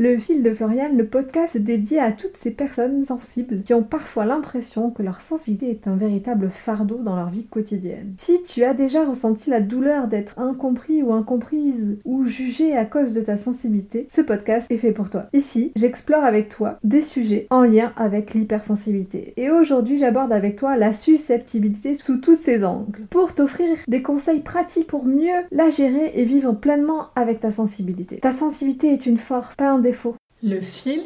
Le fil de Floriane, le podcast dédié à toutes ces personnes sensibles qui ont parfois l'impression que leur sensibilité est un véritable fardeau dans leur vie quotidienne. Si tu as déjà ressenti la douleur d'être incompris ou incomprise ou jugé à cause de ta sensibilité, ce podcast est fait pour toi. Ici, j'explore avec toi des sujets en lien avec l'hypersensibilité. Et aujourd'hui, j'aborde avec toi la susceptibilité sous tous ses angles pour t'offrir des conseils pratiques pour mieux la gérer et vivre pleinement avec ta sensibilité. Ta sensibilité est une force, pas un le fil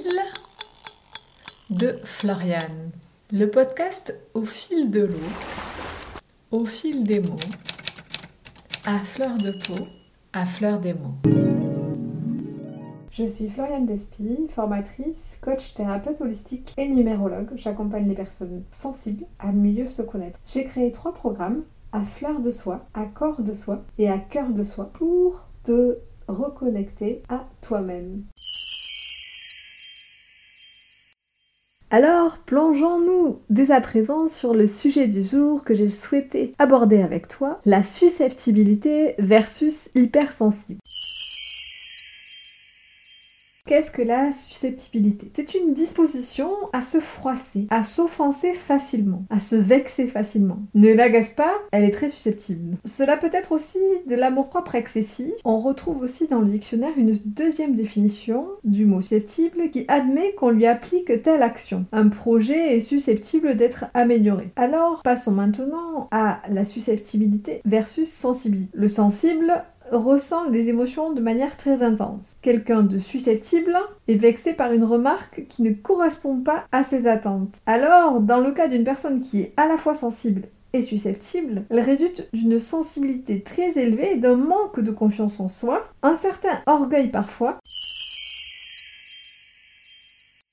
de Floriane. Le podcast au fil de l'eau, au fil des mots, à fleur de peau, à fleur des mots. Je suis Floriane Despy, formatrice, coach thérapeute holistique et numérologue. J'accompagne les personnes sensibles à mieux se connaître. J'ai créé trois programmes à fleur de soi, à corps de soi et à cœur de soi pour te reconnecter à toi-même. Alors, plongeons-nous dès à présent sur le sujet du jour que j'ai souhaité aborder avec toi, la susceptibilité versus hypersensible. Qu'est-ce que la susceptibilité? C'est une disposition à se froisser, à s'offenser facilement, à se vexer facilement. Ne l'agace pas, elle est très susceptible. Cela peut être aussi de l'amour-propre excessif. On retrouve aussi dans le dictionnaire une deuxième définition du mot susceptible qui admet qu'on lui applique telle action. Un projet est susceptible d'être amélioré. Alors, passons maintenant à la susceptibilité versus sensibilité. Le sensible ressent des émotions de manière très intense. Quelqu'un de susceptible est vexé par une remarque qui ne correspond pas à ses attentes. Alors, dans le cas d'une personne qui est à la fois sensible et susceptible, elle résulte d'une sensibilité très élevée et d'un manque de confiance en soi, un certain orgueil parfois,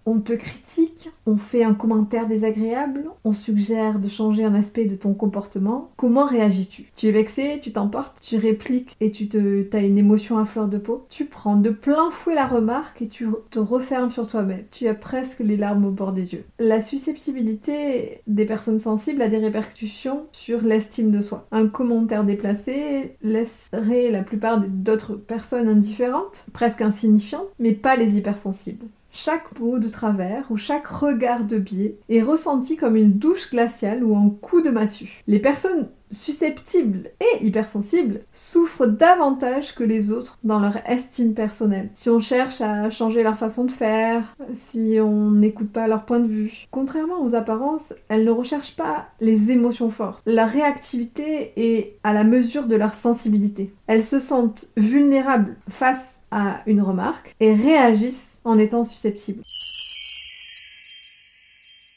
on te critique, on fait un commentaire désagréable, on suggère de changer un aspect de ton comportement. Comment réagis-tu? Tu es vexé, tu t'emportes, tu répliques et tu as une émotion à fleur de peau. Tu prends de plein fouet la remarque et tu te refermes sur toi-même. Tu as presque les larmes au bord des yeux. La susceptibilité des personnes sensibles a des répercussions sur l'estime de soi. Un commentaire déplacé laisserait la plupart d'autres personnes indifférentes, presque insignifiantes, mais pas les hypersensibles. Chaque mot de travers ou chaque regard de biais est ressenti comme une douche glaciale ou un coup de massue. Les personnes susceptibles et hypersensibles souffrent davantage que les autres dans leur estime personnelle. Si on cherche à changer leur façon de faire, si on n'écoute pas leur point de vue. Contrairement aux apparences, elles ne recherchent pas les émotions fortes. Leur réactivité est à la mesure de leur sensibilité. Elles se sentent vulnérables face à une remarque et réagissent en étant susceptibles.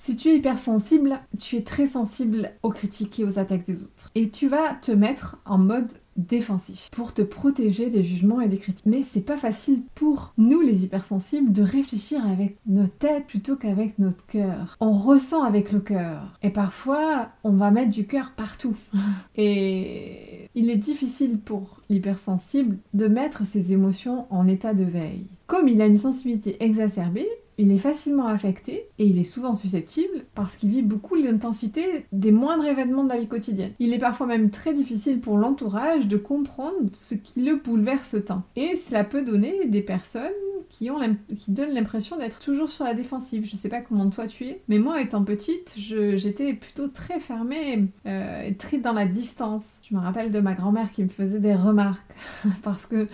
Si tu es hypersensible, tu es très sensible aux critiques et aux attaques des autres. Et tu vas te mettre en mode défensif pour te protéger des jugements et des critiques. Mais c'est pas facile pour nous les hypersensibles de réfléchir avec notre tête plutôt qu'avec notre cœur. On ressent avec le cœur et parfois on va mettre du cœur partout. et il est difficile pour l'hypersensible de mettre ses émotions en état de veille. Comme il a une sensibilité exacerbée, il est facilement affecté et il est souvent susceptible parce qu'il vit beaucoup l'intensité des moindres événements de la vie quotidienne. Il est parfois même très difficile pour l'entourage de comprendre ce qui le bouleverse tant. Et cela peut donner des personnes qui, ont qui donnent l'impression d'être toujours sur la défensive. Je sais pas comment toi tu es, mais moi étant petite, j'étais plutôt très fermée euh, et très dans la distance. Je me rappelle de ma grand-mère qui me faisait des remarques parce que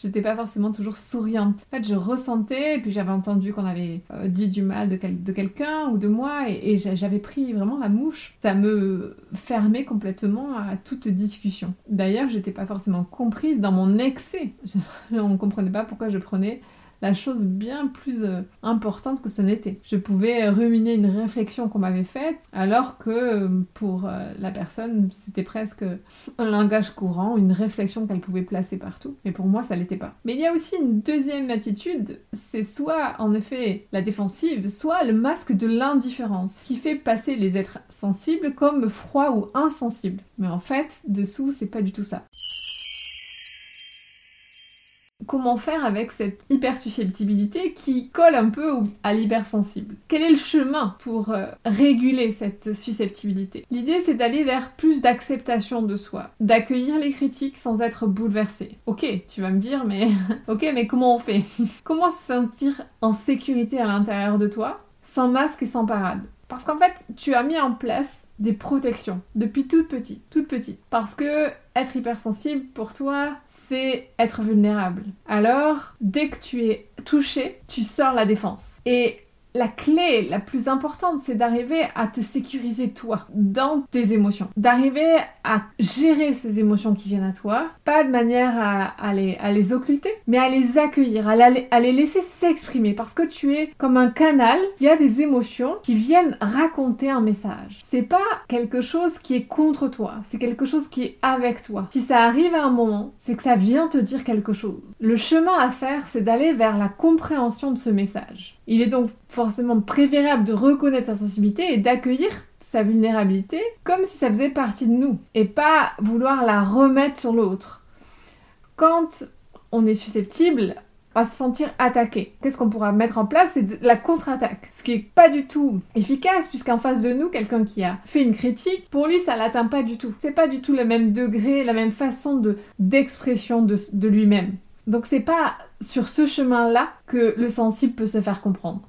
j'étais pas forcément toujours souriante. En fait, je ressentais, et puis j'avais entendu qu'on avait euh, dit du mal de, de quelqu'un ou de moi, et, j'avais pris vraiment la mouche. Ça me fermait complètement à toute discussion. D'ailleurs, j'étais pas forcément comprise dans mon excès. on ne comprenait pas pourquoi je prenais la chose bien plus euh, importante que ce n'était. Je pouvais ruminer une réflexion qu'on m'avait faite, alors que euh, pour euh, la personne, c'était presque un langage courant, une réflexion qu'elle pouvait placer partout. Mais pour moi, ça l'était pas. Mais il y a aussi une deuxième attitude, c'est soit en effet la défensive, soit le masque de l'indifférence, qui fait passer les êtres sensibles comme froids ou insensibles. Mais en fait, dessous, c'est pas du tout ça. Comment faire avec cette hypersusceptibilité qui colle un peu à l'hypersensible? Quel est le chemin pour euh, réguler cette susceptibilité? L'idée c'est d'aller vers plus d'acceptation de soi, d'accueillir les critiques sans être bouleversé. Ok, tu vas me dire, mais mais comment on fait? Comment se sentir en sécurité à l'intérieur de toi, sans masque et sans parade? Parce qu'en fait, tu as mis en place des protections depuis toute petite, toute petite. Parce que être hypersensible pour toi, c'est être vulnérable. Alors, dès que tu es touché, tu sors la défense. Et la clé la plus importante, c'est d'arriver à te sécuriser toi dans tes émotions. D'arriver à gérer ces émotions qui viennent à toi, pas de manière à, les, occulter, mais à les accueillir, à, à les laisser s'exprimer parce que tu es comme un canal qui a des émotions qui viennent raconter un message. C'est pas quelque chose qui est contre toi, c'est quelque chose qui est avec toi. Si ça arrive à un moment, c'est que ça vient te dire quelque chose. Le chemin à faire, c'est d'aller vers la compréhension de ce message. Il est donc forcément préférable de reconnaître sa sensibilité et d'accueillir sa vulnérabilité comme si ça faisait partie de nous et pas vouloir la remettre sur l'autre. Quand on est susceptible, à se sentir attaqué. Qu'est-ce qu'on pourra mettre en place? C'est la contre-attaque. Ce qui est pas du tout efficace, puisqu'en face de nous, quelqu'un qui a fait une critique, pour lui, ça l'atteint pas du tout. C'est pas du tout le même degré, la même façon de d'expression de, de lui-même. Donc c'est pas sur ce chemin-là que le sensible peut se faire comprendre.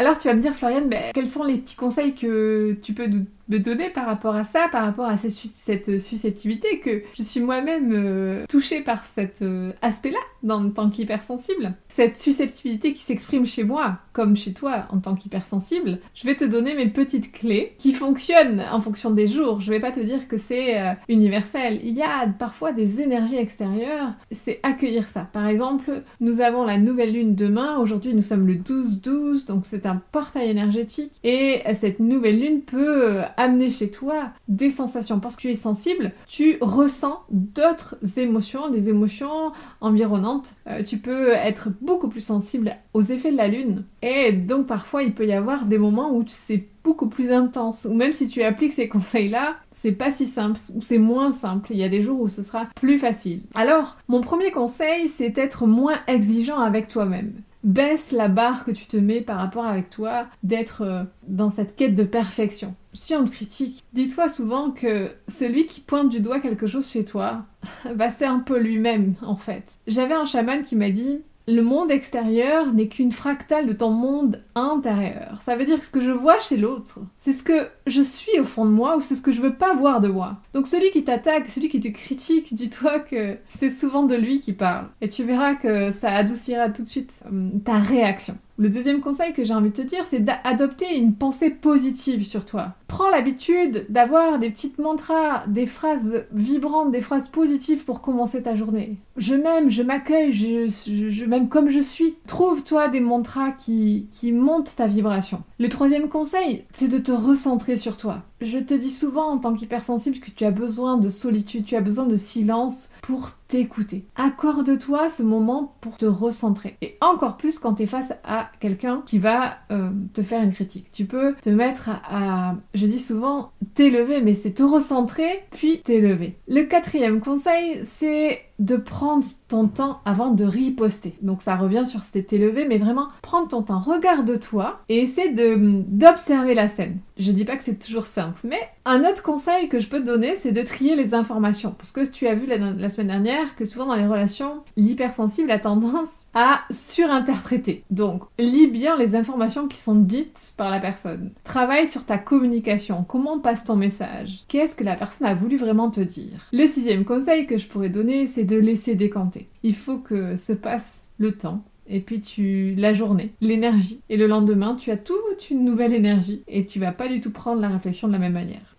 Alors tu vas me dire Floriane, ben, quels sont les petits conseils que tu peux me donner par rapport à ça, par rapport à cette susceptibilité que je suis moi-même euh, touchée par cet euh, aspect-là dans tant qu'hypersensible. Cette susceptibilité qui s'exprime chez moi comme chez toi en tant qu'hypersensible. Je vais te donner mes petites clés qui fonctionnent en fonction des jours. Je vais pas te dire que c'est euh, universel. Il y a parfois des énergies extérieures. C'est accueillir ça. Par exemple, nous avons la nouvelle lune demain. Aujourd'hui, nous sommes le 12-12, donc c'est un portail énergétique. Et cette nouvelle lune peut amener chez toi des sensations. Parce que tu es sensible, tu ressens d'autres émotions, des émotions environnantes. Euh, tu peux être beaucoup plus sensible aux effets de la lune. Et donc parfois il peut y avoir des moments où c'est beaucoup plus intense. Ou même si tu appliques ces conseils-là, c'est pas si simple ou c'est moins simple. Il y a des jours où ce sera plus facile. Alors, mon premier conseil, c'est d'être moins exigeant avec toi-même baisse la barre que tu te mets par rapport avec toi, d'être euh, dans cette quête de perfection. Si on te critique, dis-toi souvent que celui qui pointe du doigt quelque chose chez toi, bah c'est un peu lui-même en fait. J'avais un chaman qui m'a dit le monde extérieur n'est qu'une fractale de ton monde intérieur. Ça veut dire que ce que je vois chez l'autre, c'est ce que je suis au fond de moi ou c'est ce que je veux pas voir de moi. Donc celui qui t'attaque, celui qui te critique, dis-toi que c'est souvent de lui qui parle. Et tu verras que ça adoucira tout de suite euh, ta réaction. Le deuxième conseil que j'ai envie de te dire, c'est d'adopter une pensée positive sur toi. Prends l'habitude d'avoir des petites mantras, des phrases vibrantes, des phrases positives pour commencer ta journée. Je m'aime, je m'accueille, je, m'aime comme je suis. Trouve-toi des mantras qui, qui montent ta vibration. Le troisième conseil, c'est de te recentrer sur toi. Je te dis souvent en tant qu'hypersensible que tu as besoin de solitude, tu as besoin de silence pour t'écouter. Accorde-toi ce moment pour te recentrer. Et encore plus quand tu es face à quelqu'un qui va euh, te faire une critique. Tu peux te mettre à, je dis souvent, t'élever, mais c'est te recentrer, puis t'élever. Le quatrième conseil, c'est de prendre ton temps avant de riposter. Donc ça revient sur cet élevé, mais vraiment prendre ton temps, regarde-toi et essaie d'observer la scène. Je dis pas que c'est toujours simple, mais un autre conseil que je peux te donner, c'est de trier les informations. Parce que tu as vu la, la semaine dernière que souvent dans les relations, l'hypersensible a tendance à surinterpréter. Donc, lis bien les informations qui sont dites par la personne. Travaille sur ta communication. Comment passe ton message? Qu'est-ce que la personne a voulu vraiment te dire? Le sixième conseil que je pourrais donner, c'est de laisser décanter. Il faut que se passe le temps et puis tu la journée, l'énergie et le lendemain tu as toute une nouvelle énergie et tu vas pas du tout prendre la réflexion de la même manière.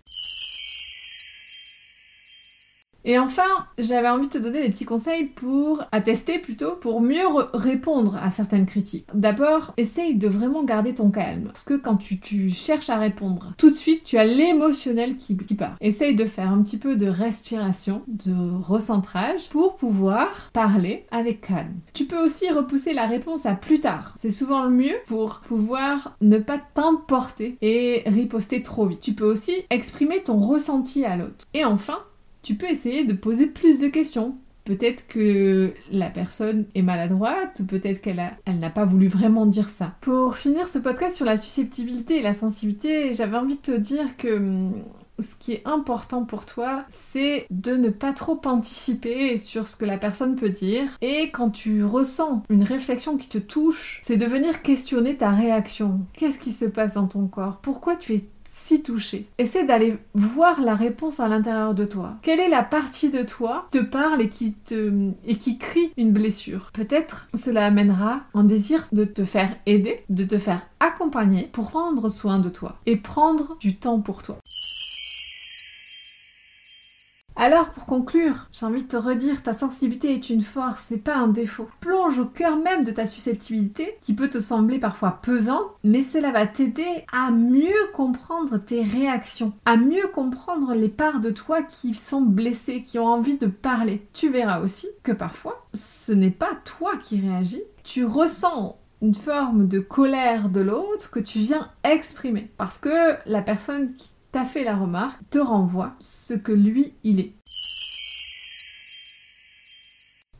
Et enfin, j'avais envie de te donner des petits conseils pour, à tester plutôt, pour mieux répondre à certaines critiques. D'abord, essaye de vraiment garder ton calme. Parce que quand tu, cherches à répondre, tout de suite, tu as l'émotionnel qui, qui part. Essaye de faire un petit peu de respiration, de recentrage, pour pouvoir parler avec calme. Tu peux aussi repousser la réponse à plus tard. C'est souvent le mieux pour pouvoir ne pas t'emporter et riposter trop vite. Tu peux aussi exprimer ton ressenti à l'autre. Et enfin, tu peux essayer de poser plus de questions Peut-être que la personne est maladroite, peut-être qu'elle elle n'a pas voulu vraiment dire ça. Pour finir ce podcast sur la susceptibilité et la sensibilité, j'avais envie de te dire que hum, ce qui est important pour toi, c'est de ne pas trop anticiper sur ce que la personne peut dire. Et quand tu ressens une réflexion qui te touche, c'est de venir questionner ta réaction. Qu'est-ce qui se passe dans ton corps? Pourquoi tu es si touché Essaie d'aller voir la réponse à l'intérieur de toi. Quelle est la partie de toi qui te parle et qui te et qui crie une blessure? Peut-être cela amènera un désir de te faire aider, de te faire accompagner pour prendre soin de toi et prendre du temps pour toi. Alors, pour conclure, j'ai envie de te redire, ta sensibilité est une force, c'est pas un défaut. Plonge au cœur même de ta susceptibilité, qui peut te sembler parfois pesante, mais cela va t'aider à mieux comprendre tes réactions, à mieux comprendre les parts de toi qui sont blessées, qui ont envie de parler. Tu verras aussi que parfois, ce n'est pas toi qui réagis, tu ressens une forme de colère de l'autre que tu viens exprimer. Parce que la personne qui t'a fait la remarque, te renvoie ce que lui, il est.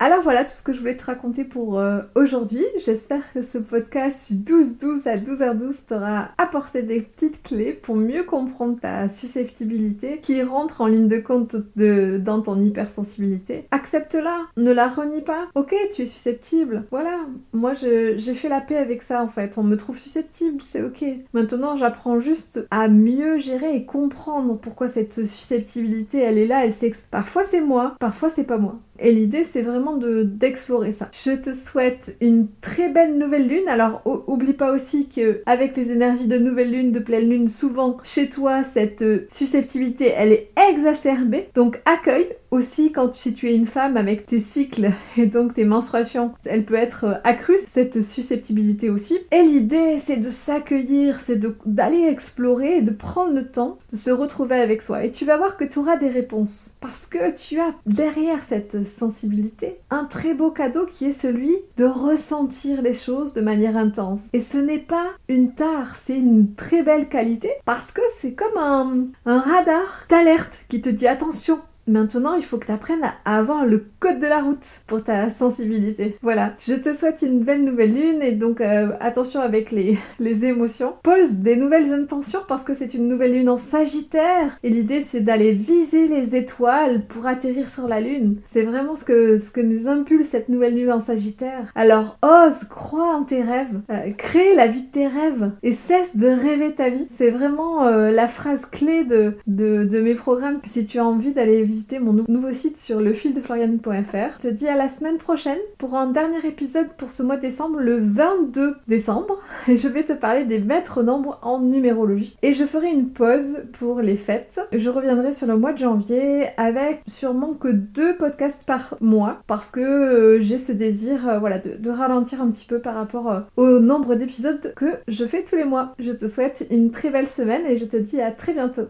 Alors voilà tout ce que je voulais te raconter pour euh, aujourd'hui. J'espère que ce podcast 12-12 à 12h12 t'aura apporté des petites clés pour mieux comprendre ta susceptibilité qui rentre en ligne de compte dans ton hypersensibilité. Accepte-la, ne la renie pas. Ok, tu es susceptible. Voilà, moi j'ai fait la paix avec ça en fait. On me trouve susceptible, c'est ok. Maintenant j'apprends juste à mieux gérer et comprendre pourquoi cette susceptibilité elle est là. Elle Parfois c'est moi, parfois c'est pas moi. Et l'idée, c'est vraiment de d'explorer ça. Je te souhaite une très belle nouvelle lune. Alors, oublie pas aussi que avec les énergies de nouvelle lune, de pleine lune, souvent chez toi, cette euh, susceptibilité, elle est exacerbée. Donc, accueille aussi quand si tu es une femme avec tes cycles et donc tes menstruations, elle peut être euh, accrue, cette susceptibilité aussi. Et l'idée, c'est de s'accueillir, c'est d'aller explorer de prendre le temps de se retrouver avec soi. Et tu vas voir que tu auras des réponses. Parce que tu as derrière cette sensibilité un très beau cadeau qui est celui de ressentir les choses de manière intense. Et ce n'est pas une tare, c'est une très belle qualité parce que c'est comme un radar d'alerte qui te dit attention, Maintenant, il faut que tu apprennes à avoir le code de la route pour ta sensibilité. Voilà, je te souhaite une belle nouvelle lune et donc euh, attention avec les, les émotions. Pose des nouvelles intentions parce que c'est une nouvelle lune en Sagittaire et l'idée c'est d'aller viser les étoiles pour atterrir sur la lune. C'est vraiment ce que, ce que nous impulse cette nouvelle lune en Sagittaire. Alors ose, crois en tes rêves, euh, crée la vie de tes rêves et cesse de rêver ta vie. C'est vraiment euh, la phrase clé de, de, de mes programmes si tu as envie d'aller visiter mon nouveau site sur lefildefloriane.fr. Je te dis à la semaine prochaine pour un dernier épisode pour ce mois de décembre, le 22 décembre. Et je vais te parler des maîtres nombres en numérologie. Et je ferai une pause pour les fêtes. Je reviendrai sur le mois de janvier avec sûrement que deux podcasts par mois parce que euh, j'ai ce désir euh, voilà, de, ralentir un petit peu par rapport euh, au nombre d'épisodes que je fais tous les mois. Je te souhaite une très belle semaine et je te dis à très bientôt.